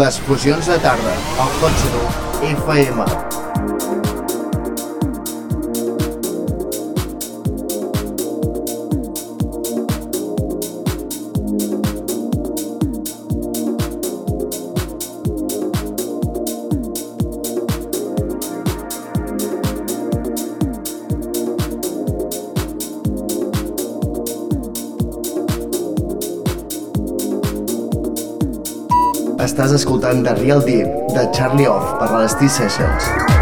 Les fusions de tarda, al Hot FM. Estàs escoltant The Real Deep de Charlie Off per les T-Sessions. Sessions,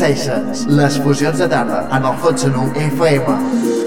les fusions de tarda en el Hot Sonu FM.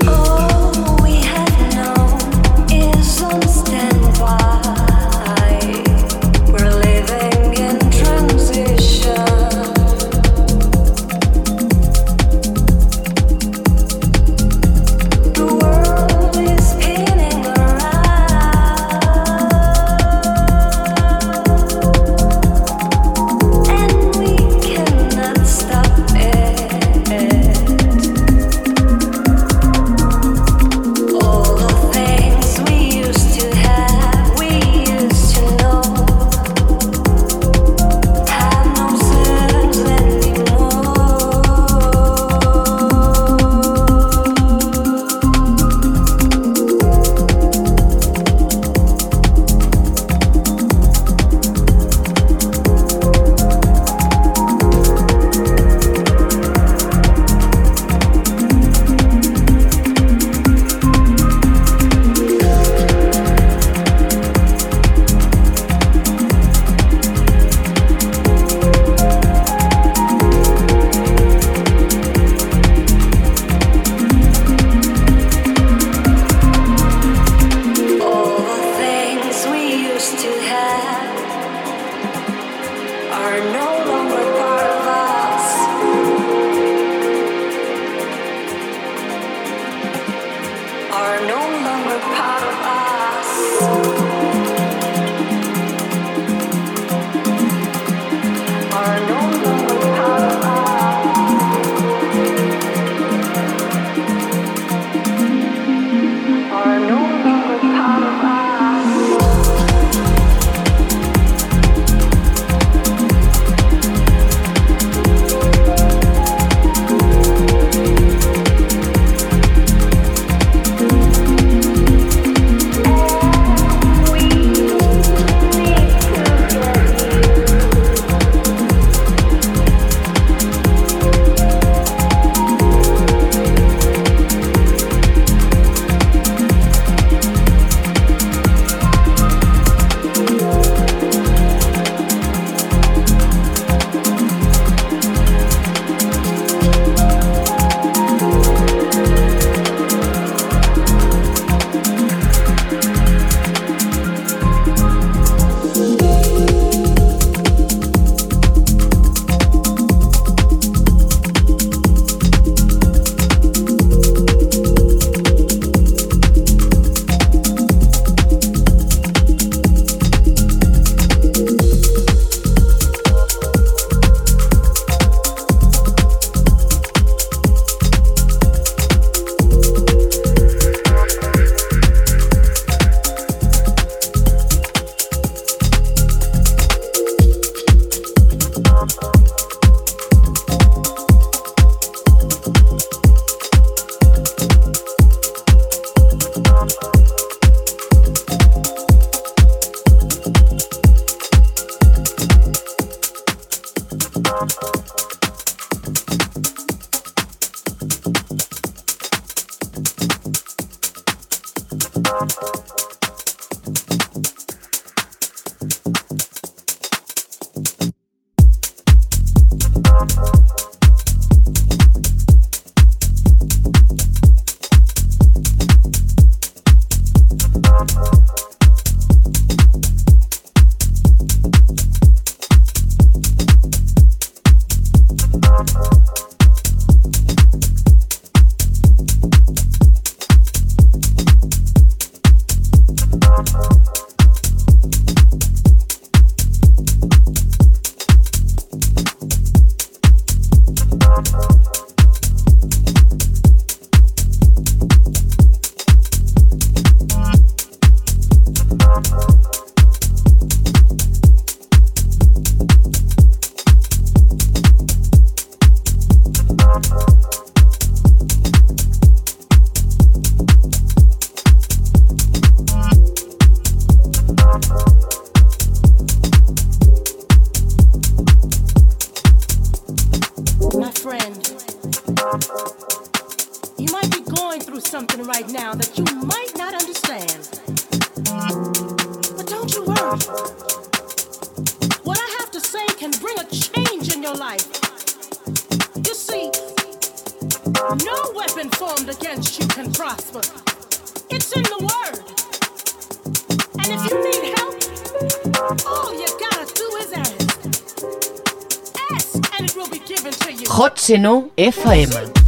Senão FM.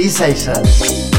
Isso aí, Sérgio.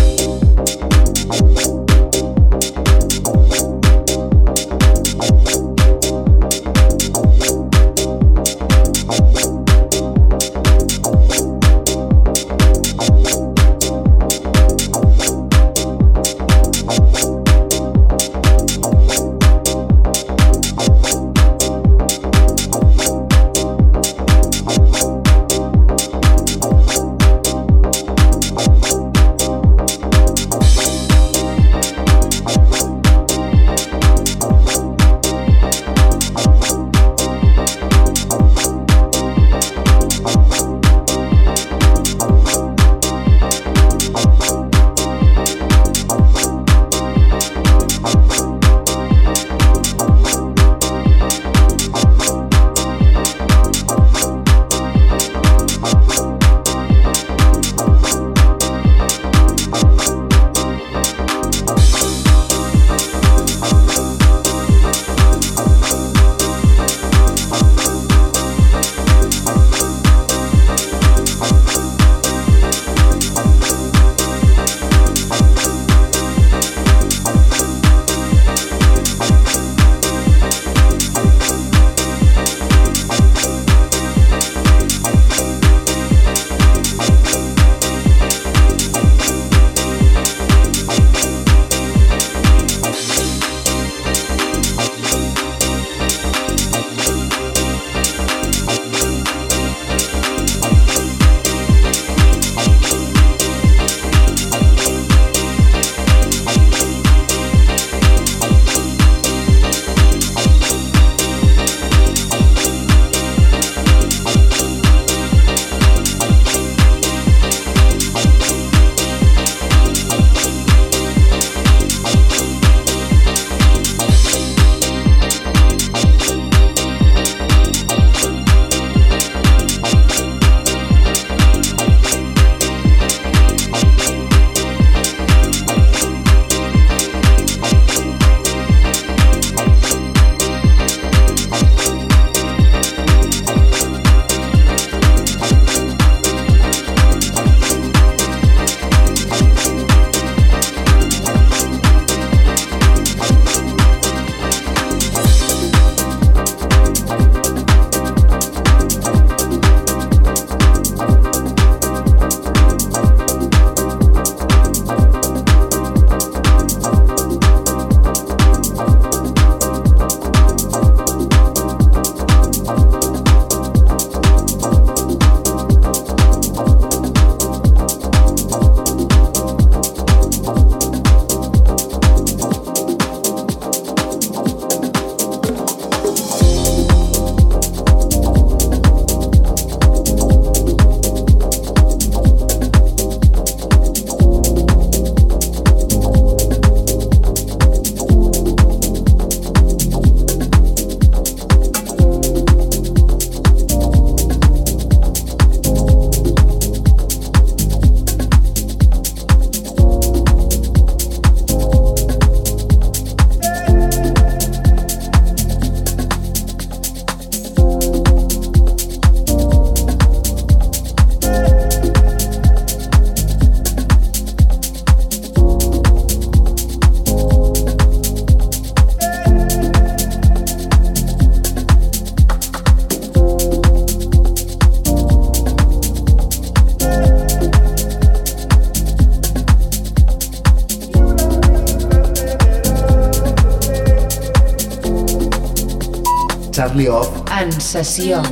Obliop en sessió.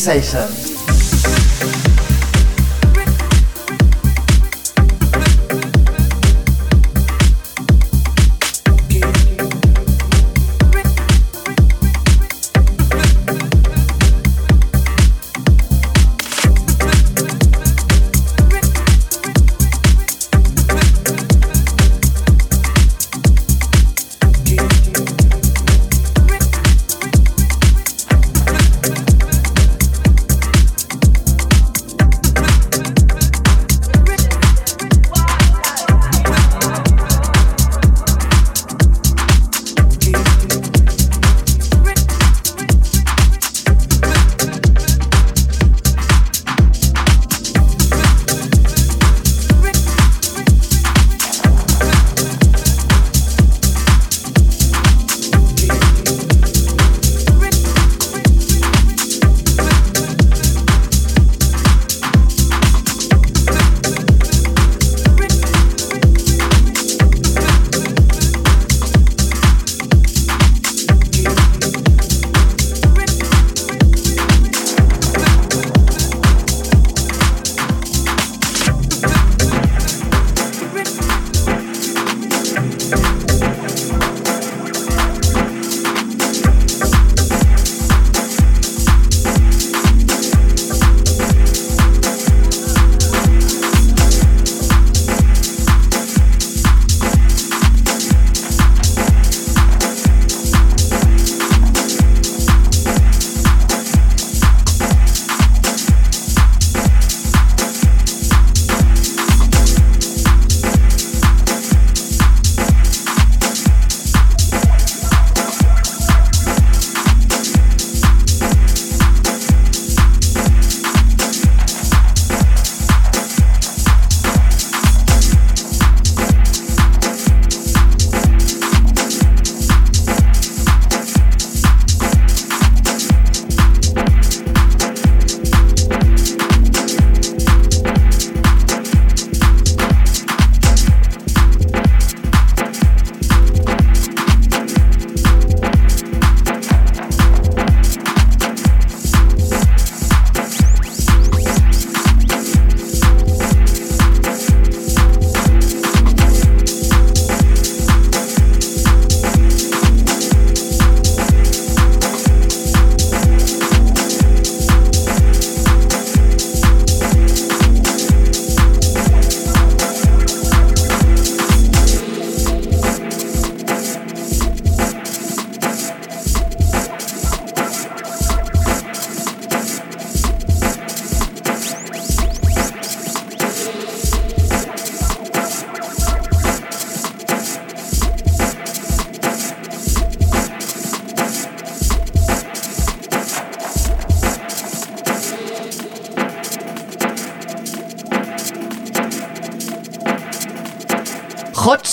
Sessions.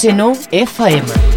Senão FM.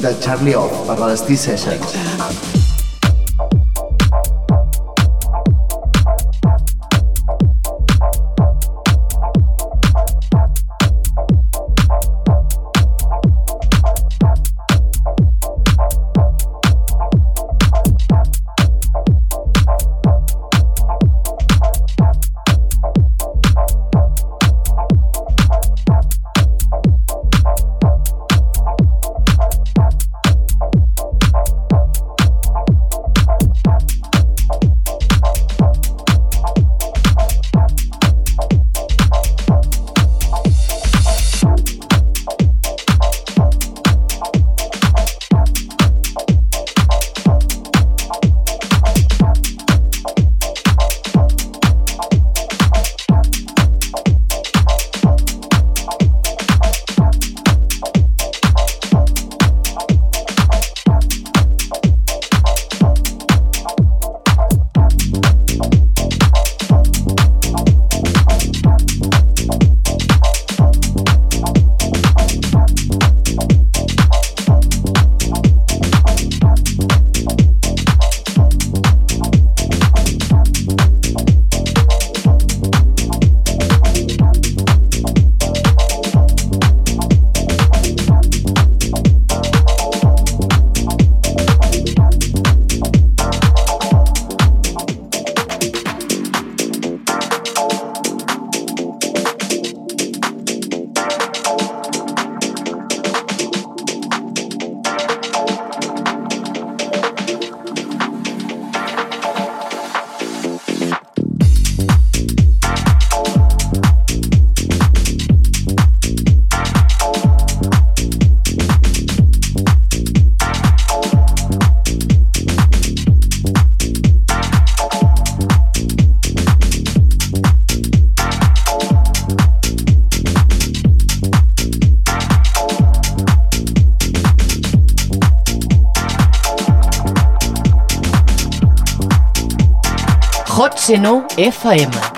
de Charlie Off per la Steve Sessions. Xeno FM.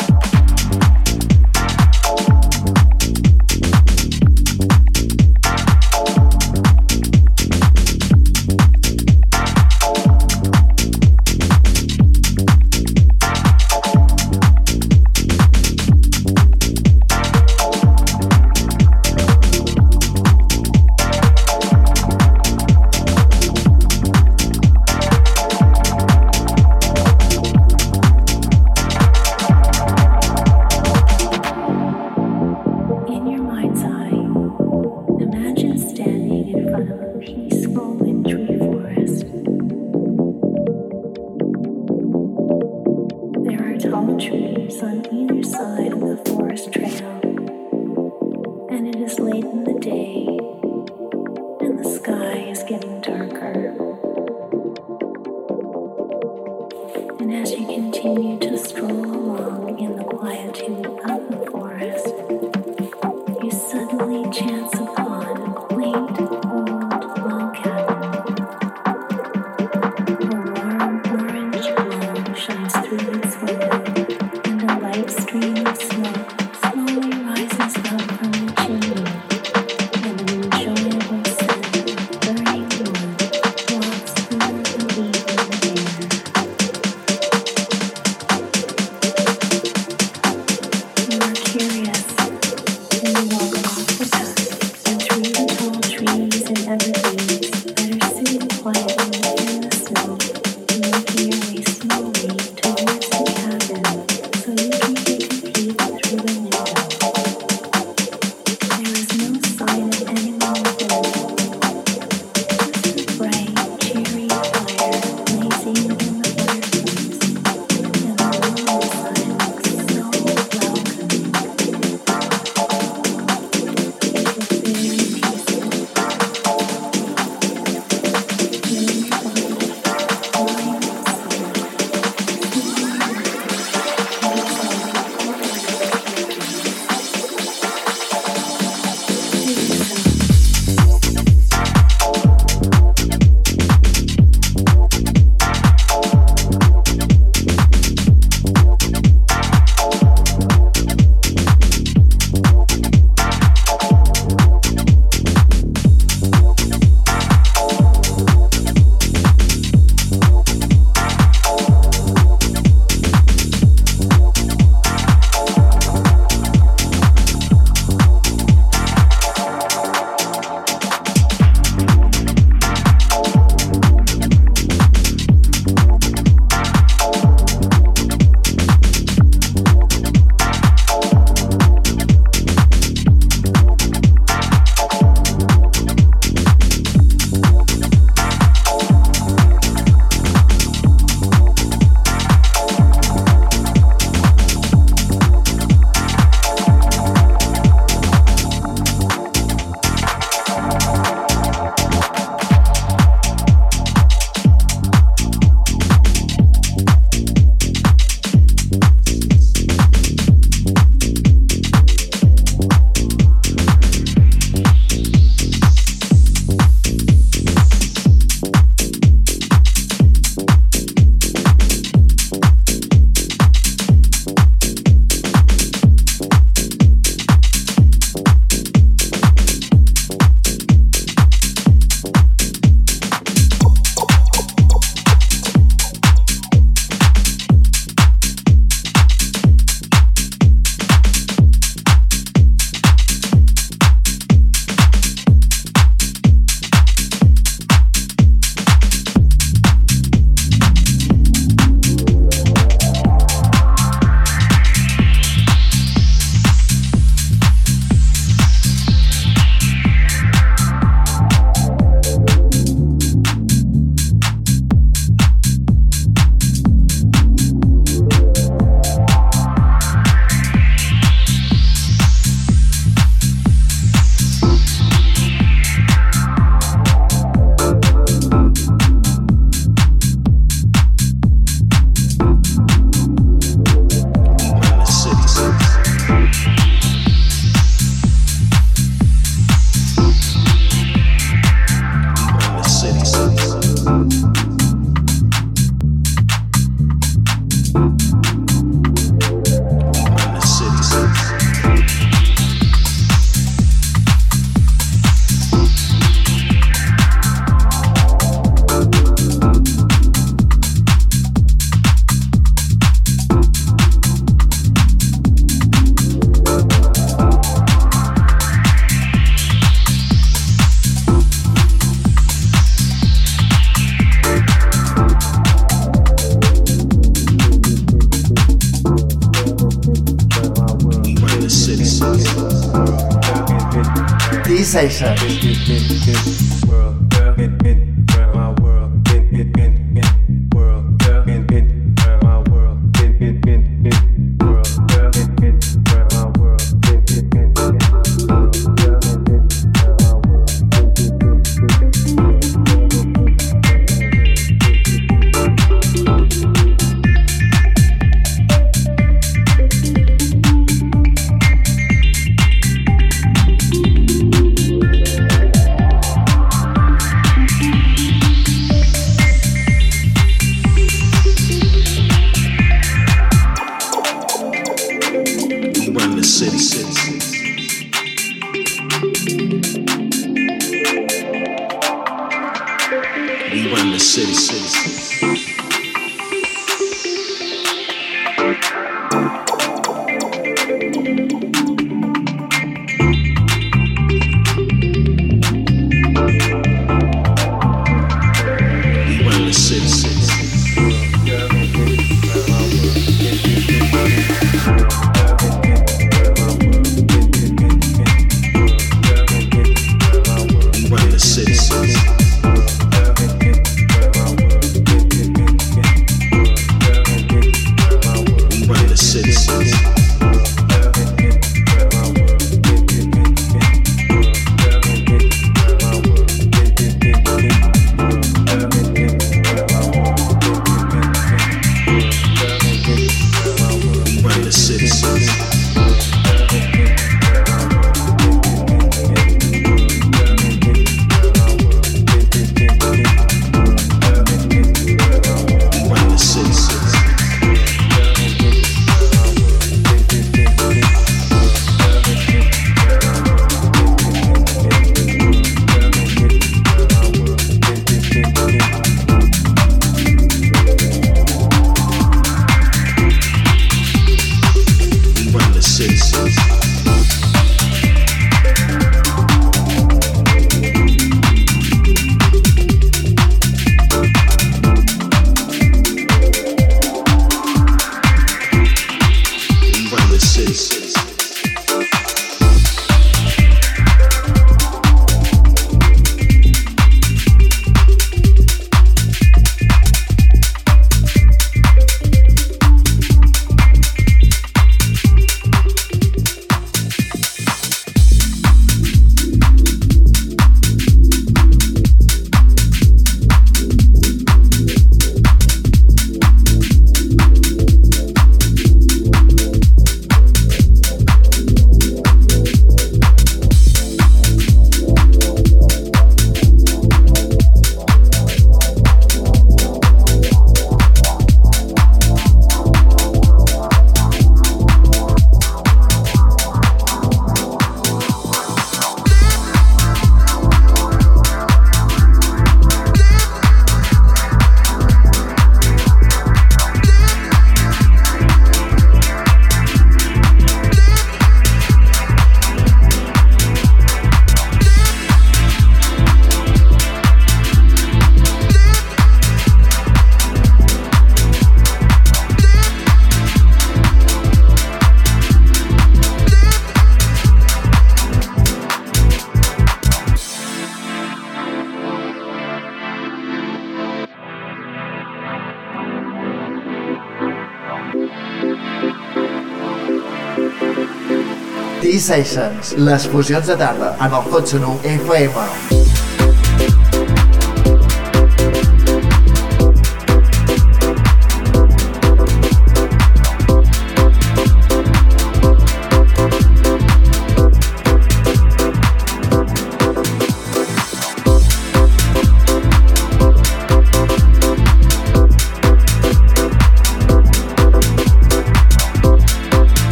Sessions, les fusions de tarda en el Cotxe Nou FM.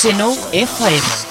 Senou FM.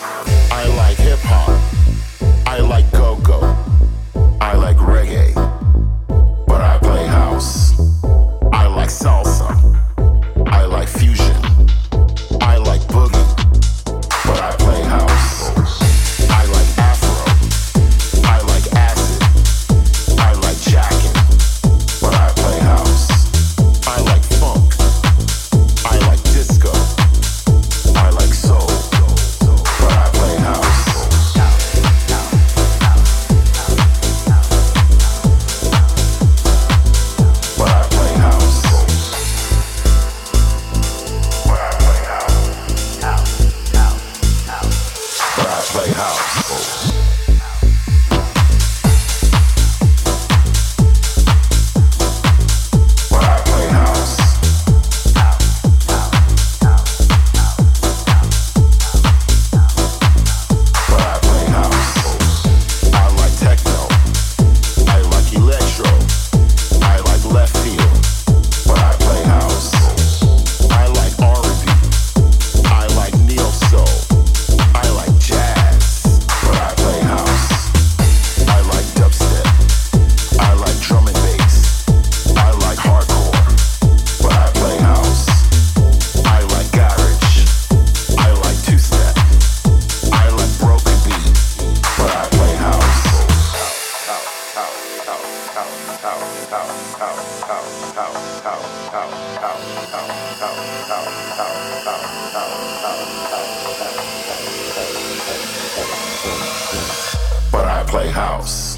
But I play house.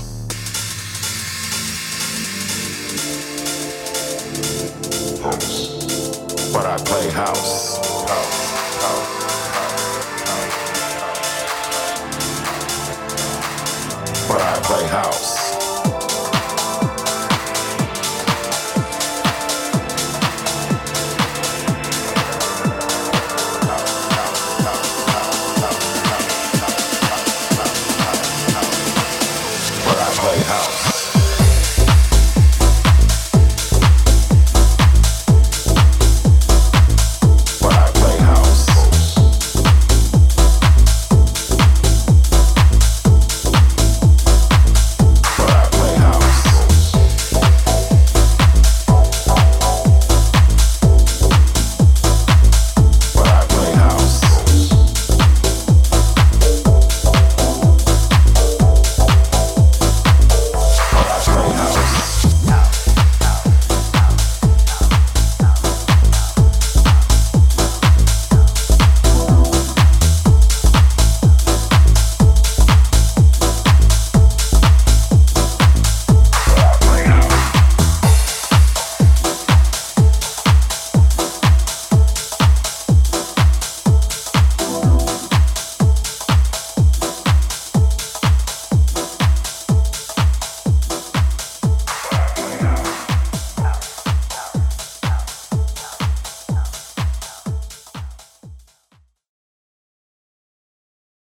House. But I play house. House. House. But I play house.